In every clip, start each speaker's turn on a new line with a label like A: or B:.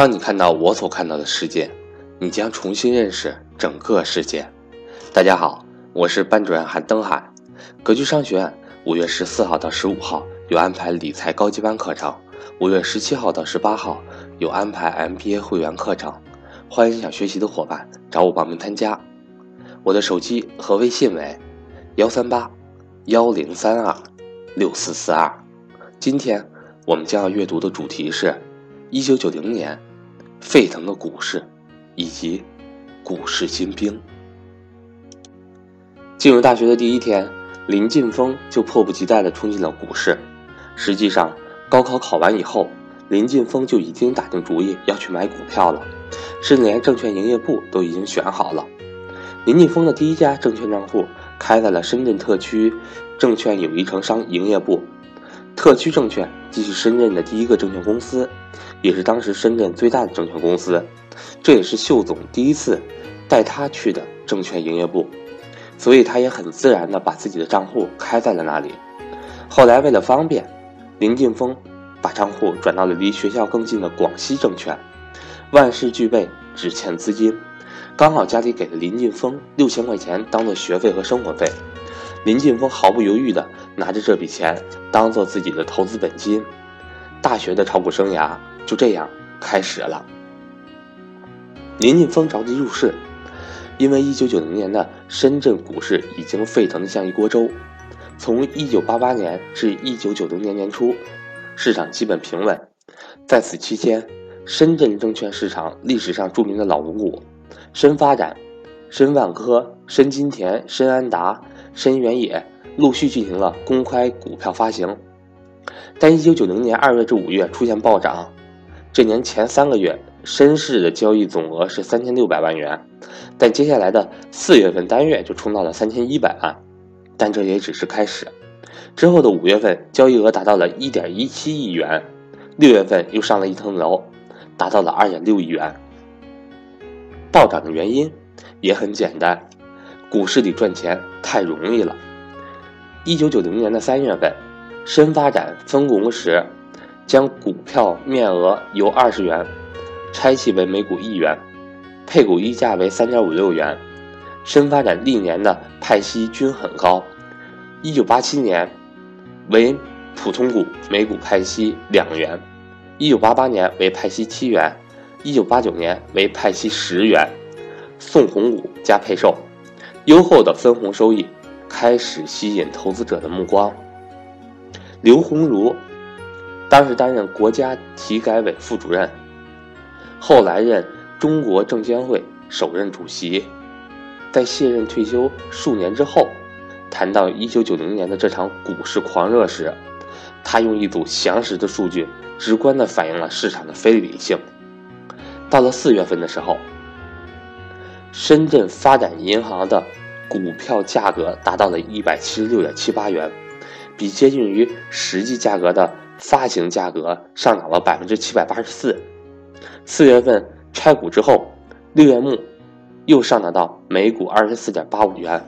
A: 当你看到我所看到的世界，你将重新认识整个世界。大家好，我是班主任韩登海。格局商学院五月十四号到十五号有安排理财高级班课程，五月十七号到十八号有安排 MBA 会员课程。欢迎想学习的伙伴找我报名参加。我的手机和微信为幺三八幺零三二六四四二。今天我们将要阅读的主题是。一九九零年，沸腾的股市，以及股市新兵。进入大学的第一天，林劲峰就迫不及待地冲进了股市。实际上，高考考完以后，林劲峰就已经打定主意要去买股票了，甚至连证券营业部都已经选好了。林劲峰的第一家证券账户开在了深圳特区证券友谊城商营业部。特区证券既是深圳的第一个证券公司。也是当时深圳最大的证券公司，这也是秀总第一次带他去的证券营业部，所以他也很自然的把自己的账户开在了那里。后来为了方便，林劲峰把账户转到了离学校更近的广西证券。万事俱备，只欠资金，刚好家里给了林劲峰六千块钱当做学费和生活费，林劲峰毫不犹豫的拿着这笔钱当做自己的投资本金，大学的炒股生涯。就这样开始了。林劲峰着急入市，因为一九九零年的深圳股市已经沸腾的像一锅粥。从一九八八年至一九九零年年初，市场基本平稳。在此期间，深圳证券市场历史上著名的老五股——深发展、深万科、深金田、深安达、深原野，陆续进行了公开股票发行。但一九九零年二月至五月出现暴涨。这年前三个月，深市的交易总额是三千六百万元，但接下来的四月份单月就冲到了三千一百万，但这也只是开始。之后的五月份，交易额达到了一点一七亿元，六月份又上了一层楼，达到了二点六亿元。暴涨的原因也很简单，股市里赚钱太容易了。一九九零年的三月份，深发展分红时。将股票面额由二十元拆细为每股一元，配股溢价为三点五六元。深发展历年的派息均很高，一九八七年为普通股每股派息两元，一九八八年为派息七元，一九八九年为派息十元，送红股加配售，优厚的分红收益开始吸引投资者的目光。刘鸿儒。当时担任国家体改委副主任，后来任中国证监会首任主席。在卸任退休数年之后，谈到1990年的这场股市狂热时，他用一组详实的数据，直观地反映了市场的非理性。到了四月份的时候，深圳发展银行的股票价格达到了一百七十六点七八元，比接近于实际价格的。发行价格上涨了百分之七百八十四，四月份拆股之后，六月末又上涨到每股二十四点八五元，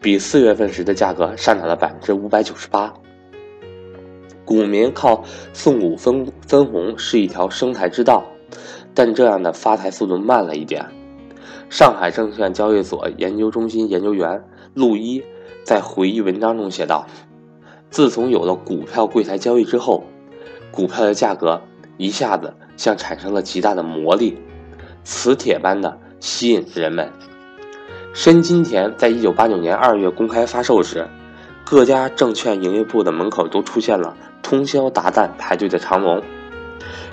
A: 比四月份时的价格上涨了百分之五百九十八。股民靠送股分分红是一条生财之道，但这样的发财速度慢了一点。上海证券交易所研究中心研究员陆一在回忆文章中写道。自从有了股票柜台交易之后，股票的价格一下子像产生了极大的魔力，磁铁般的吸引着人们。深金田在一九八九年二月公开发售时，各家证券营业部的门口都出现了通宵达旦排队的长龙。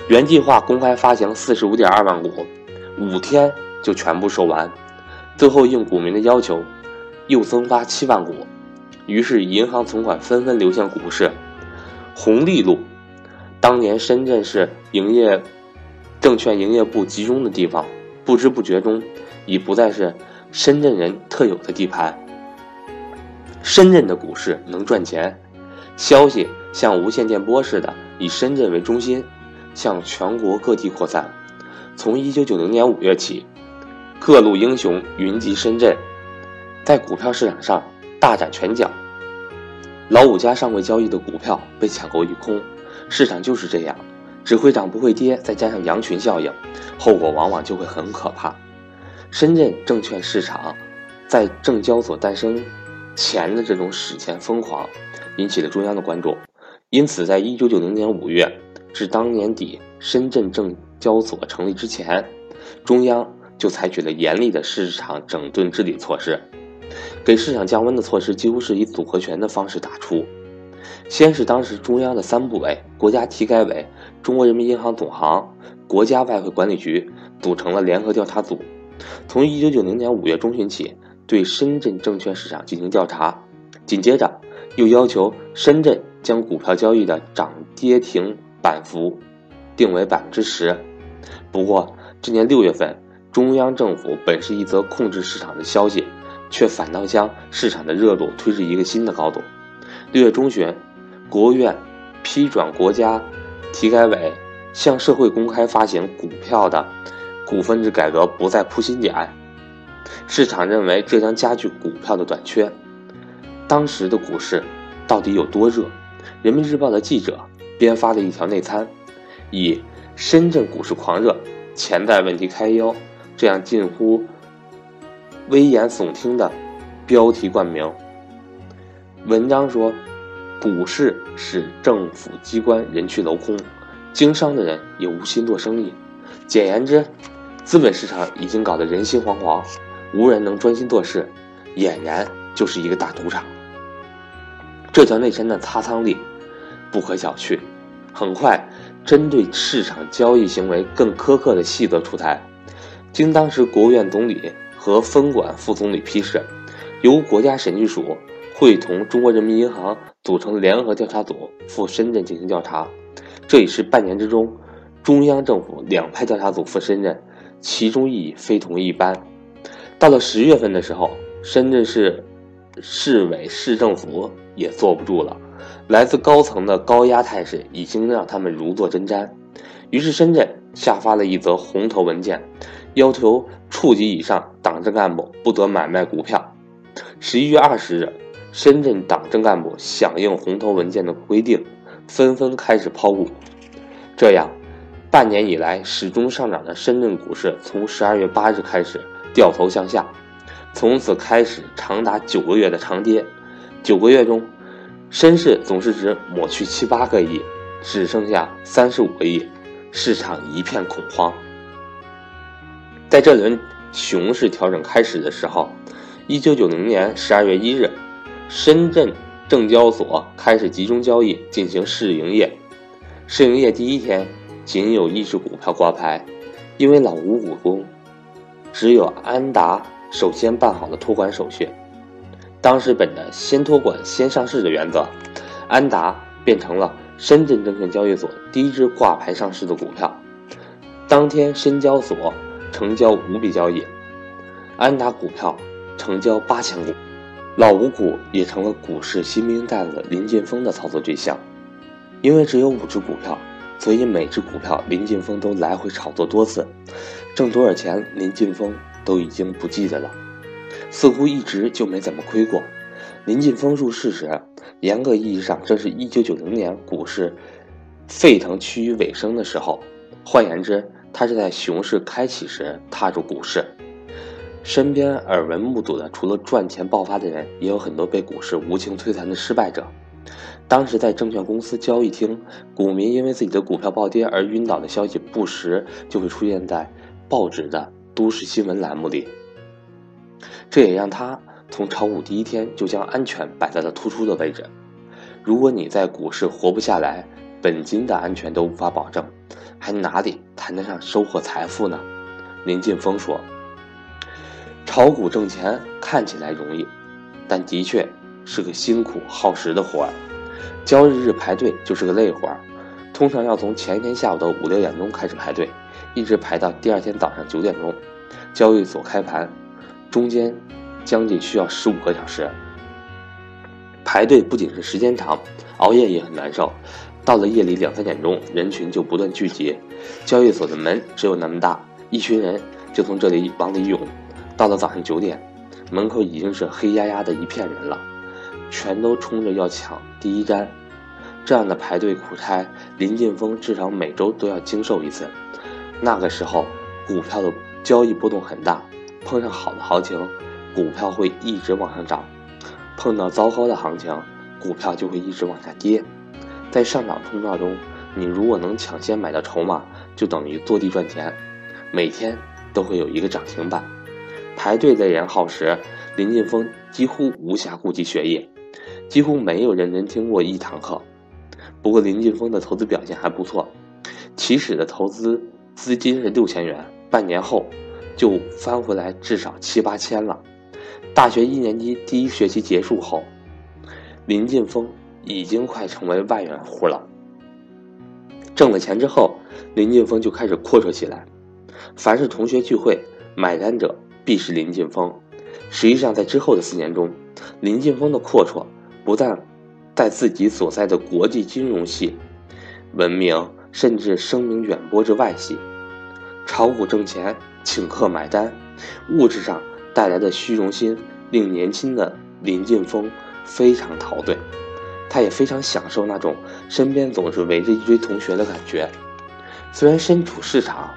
A: 原计划公开发行四十五点二万股，五天就全部售完，最后应股民的要求，又增发七万股。于是，银行存款纷纷流向股市。红利路，当年深圳市营业证券营业部集中的地方，不知不觉中已不再是深圳人特有的地盘。深圳的股市能赚钱，消息像无线电波似的，以深圳为中心，向全国各地扩散。从一九九零年五月起，各路英雄云集深圳，在股票市场上。大展拳脚，老五家尚未交易的股票被抢购一空，市场就是这样，只会涨不会跌，再加上羊群效应，后果往往就会很可怕。深圳证券市场在证交所诞生前的这种史前疯狂，引起了中央的关注。因此，在一九九零年五月至当年底，深圳证交所成立之前，中央就采取了严厉的市场整顿治理措施，给市场降温的措施几乎是以组合拳的方式打出。先是当时中央的三部委——国家体改委、中国人民银行总行、国家外汇管理局组成了联合调查组，从一九九零年五月中旬起，对深圳证券市场进行调查。紧接着，又要求深圳。将股票交易的涨跌停板幅定为百分之十。不过，今年六月份，中央政府本是一则控制市场的消息，却反倒将市场的热度推至一个新的高度。六月中旬，国务院批转国家体改委向社会公开发行股票的股份制改革不再铺新点，市场认为这将加剧股票的短缺。当时的股市到底有多热？人民日报的记者编发了一条内参，以“深圳股市狂热，潜在问题开腰”这样近乎危言耸听的标题冠名。文章说，股市使政府机关人去楼空，经商的人也无心做生意。简言之，资本市场已经搞得人心惶惶，无人能专心做事，俨然就是一个大赌场。这条内参的擦仓力。不可小觑。很快，针对市场交易行为更苛刻的细则出台，经当时国务院总理和分管副总理批示，由国家审计署会同中国人民银行组成联合调查组赴深圳进行调查。这已是半年之中，中央政府两派调查组赴深圳，其中意义非同一般。到了十月份的时候，深圳市市委市政府也坐不住了。来自高层的高压态势已经让他们如坐针毡，于是深圳下发了一则红头文件，要求处级以上党政干部不得买卖股票。十一月二十日，深圳党政干部响应红头文件的规定，纷纷开始抛股。这样，半年以来始终上涨的深圳股市，从十二月八日开始掉头向下，从此开始长达九个月的长跌。九个月中，深市总市值抹去七八个亿，只剩下三十五个亿，市场一片恐慌。在这轮熊市调整开始的时候，一九九零年十二月一日，深圳证交所开始集中交易进行试营业。试营业第一天，仅有一只股票挂牌，因为老吴股东只有安达首先办好了托管手续。当时本着先托管先上市的原则，安达变成了深圳证券交易所第一只挂牌上市的股票。当天深交所成交五笔交易，安达股票成交八千股，老五股也成了股市新兵蛋子林劲峰的操作对象。因为只有五只股票，所以每只股票林劲峰都来回炒作多次，挣多少钱林劲峰都已经不记得了。似乎一直就没怎么亏过。林劲峰入市时，严格意义上正是一九九零年股市沸腾趋于尾声的时候。换言之，他是在熊市开启时踏入股市。身边耳闻目睹的，除了赚钱爆发的人，也有很多被股市无情摧残的失败者。当时在证券公司交易厅，股民因为自己的股票暴跌而晕倒的消息，不时就会出现在报纸的都市新闻栏目里。这也让他从炒股第一天就将安全摆在了突出的位置。如果你在股市活不下来，本金的安全都无法保证，还哪里谈得上收获财富呢？林劲峰说：“炒股挣钱看起来容易，但的确是个辛苦耗时的活儿。交易日排队就是个累活儿，通常要从前一天下午的五六点钟开始排队，一直排到第二天早上九点钟，交易所开盘。”中间将近需要十五个小时排队，不仅是时间长，熬夜也很难受。到了夜里两三点钟，人群就不断聚集，交易所的门只有那么大，一群人就从这里往里涌。到了早上九点，门口已经是黑压压的一片人了，全都冲着要抢第一单。这样的排队苦差，林劲峰至少每周都要经受一次。那个时候，股票的交易波动很大，碰上好的行情，股票会一直往上涨；碰到糟糕的行情，股票就会一直往下跌。在上涨通道中，你如果能抢先买到筹码，就等于坐地赚钱。每天都会有一个涨停板。排队的人耗时，林晋峰几乎无暇顾及学业，几乎没有认真听过一堂课。不过林晋峰的投资表现还不错，起始的投资资金是六千元，半年后就翻回来至少七八千了。大学一年级第一学期结束后，林晋峰已经快成为万元户了。挣了钱之后，林晋峰就开始阔绰起来，凡是同学聚会，买单者必是林晋峰。实际上，在之后的四年中，林晋峰的阔绰不但在自己所在的国际金融系闻名，甚至声名远播至外系。炒股挣钱，请客买单，物质上带来的虚荣心令年轻的林晋峰非常陶醉。他也非常享受那种身边总是围着一堆同学的感觉。虽然身处市场，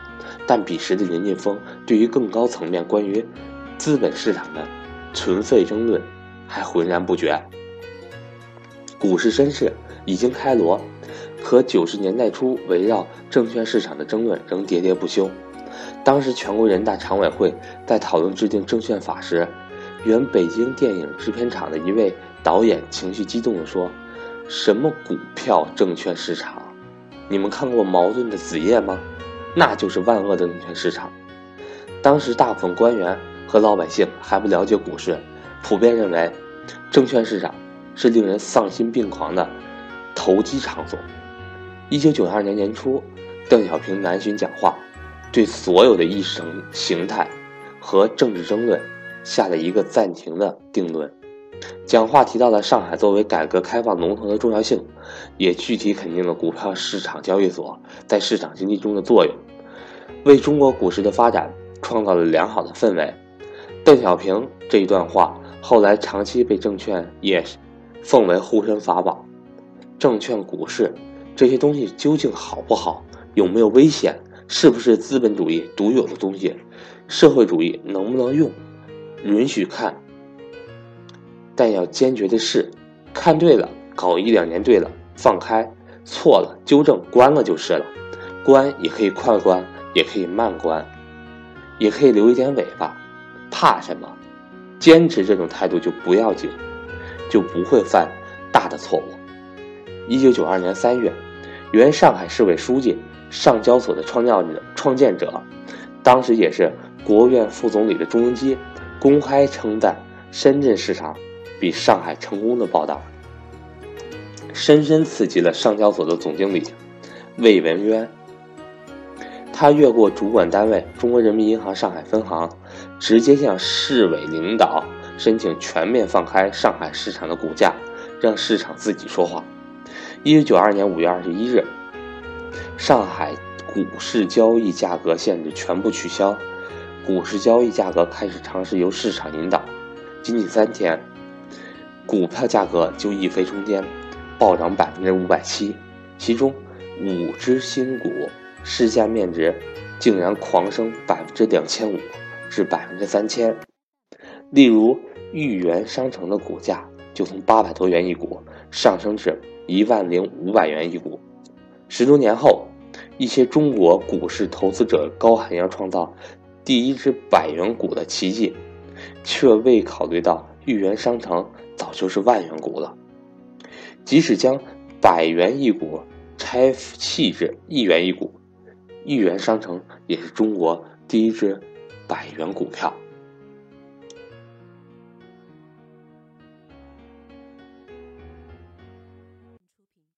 A: 但彼时的林晋峰对于更高层面关于资本市场的存废争论还浑然不觉。股市深市已经开锣，可九十年代初围绕证券市场的争论仍喋喋不休。当时全国人大常委会在讨论制定证券法时，原北京电影制片厂的一位导演情绪激动地说：“什么股票证券市场？你们看过茅盾的《子夜》吗？那就是万恶的证券市场。”当时大部分官员和老百姓还不了解股市，普遍认为证券市场。是令人丧心病狂的投机场所。一九九二年年初，邓小平南巡讲话，对所有的意识形态和政治争论下了一个暂停的定论。讲话提到了上海作为改革开放龙头的重要性，也具体肯定了股票市场交易所在市场经济中的作用，为中国股市的发展创造了良好的氛围。邓小平这一段话后来长期被证券业。奉为护身法宝，证券、股市这些东西究竟好不好？有没有危险？是不是资本主义独有的东西？社会主义能不能用？允许看，但要坚决的是，看对了，搞一两年对了，放开；错了，纠正，关了就是了。关也可以快关，也可以慢关，也可以留一点尾巴。怕什么？坚持这种态度就不要紧。就不会犯大的错误。一九九二年三月，原上海市委书记、上交所的创造者、创建者，当时也是国务院副总理的朱镕基，公开称赞深圳市场比上海成功的报道，深深刺激了上交所的总经理魏文渊。他越过主管单位中国人民银行上海分行，直接向市委领导。申请全面放开上海市场的股价，让市场自己说话。一九九二年五月二十一日，上海股市交易价格限制全部取消，股市交易价格开始尝试由市场引导。仅仅三天，股票价格就一飞冲天，暴涨百分之五百七，其中五只新股市价面值竟然狂升百分之两千五至百分之三千。例如，豫园商城的股价就从八百多元一股上升至一万零五百元一股。十多年后，一些中国股市投资者高喊要创造第一只百元股的奇迹，却未考虑到豫园商城早就是万元股了。即使将百元一股拆弃至一元一股，豫园商城也是中国第一只百元股票。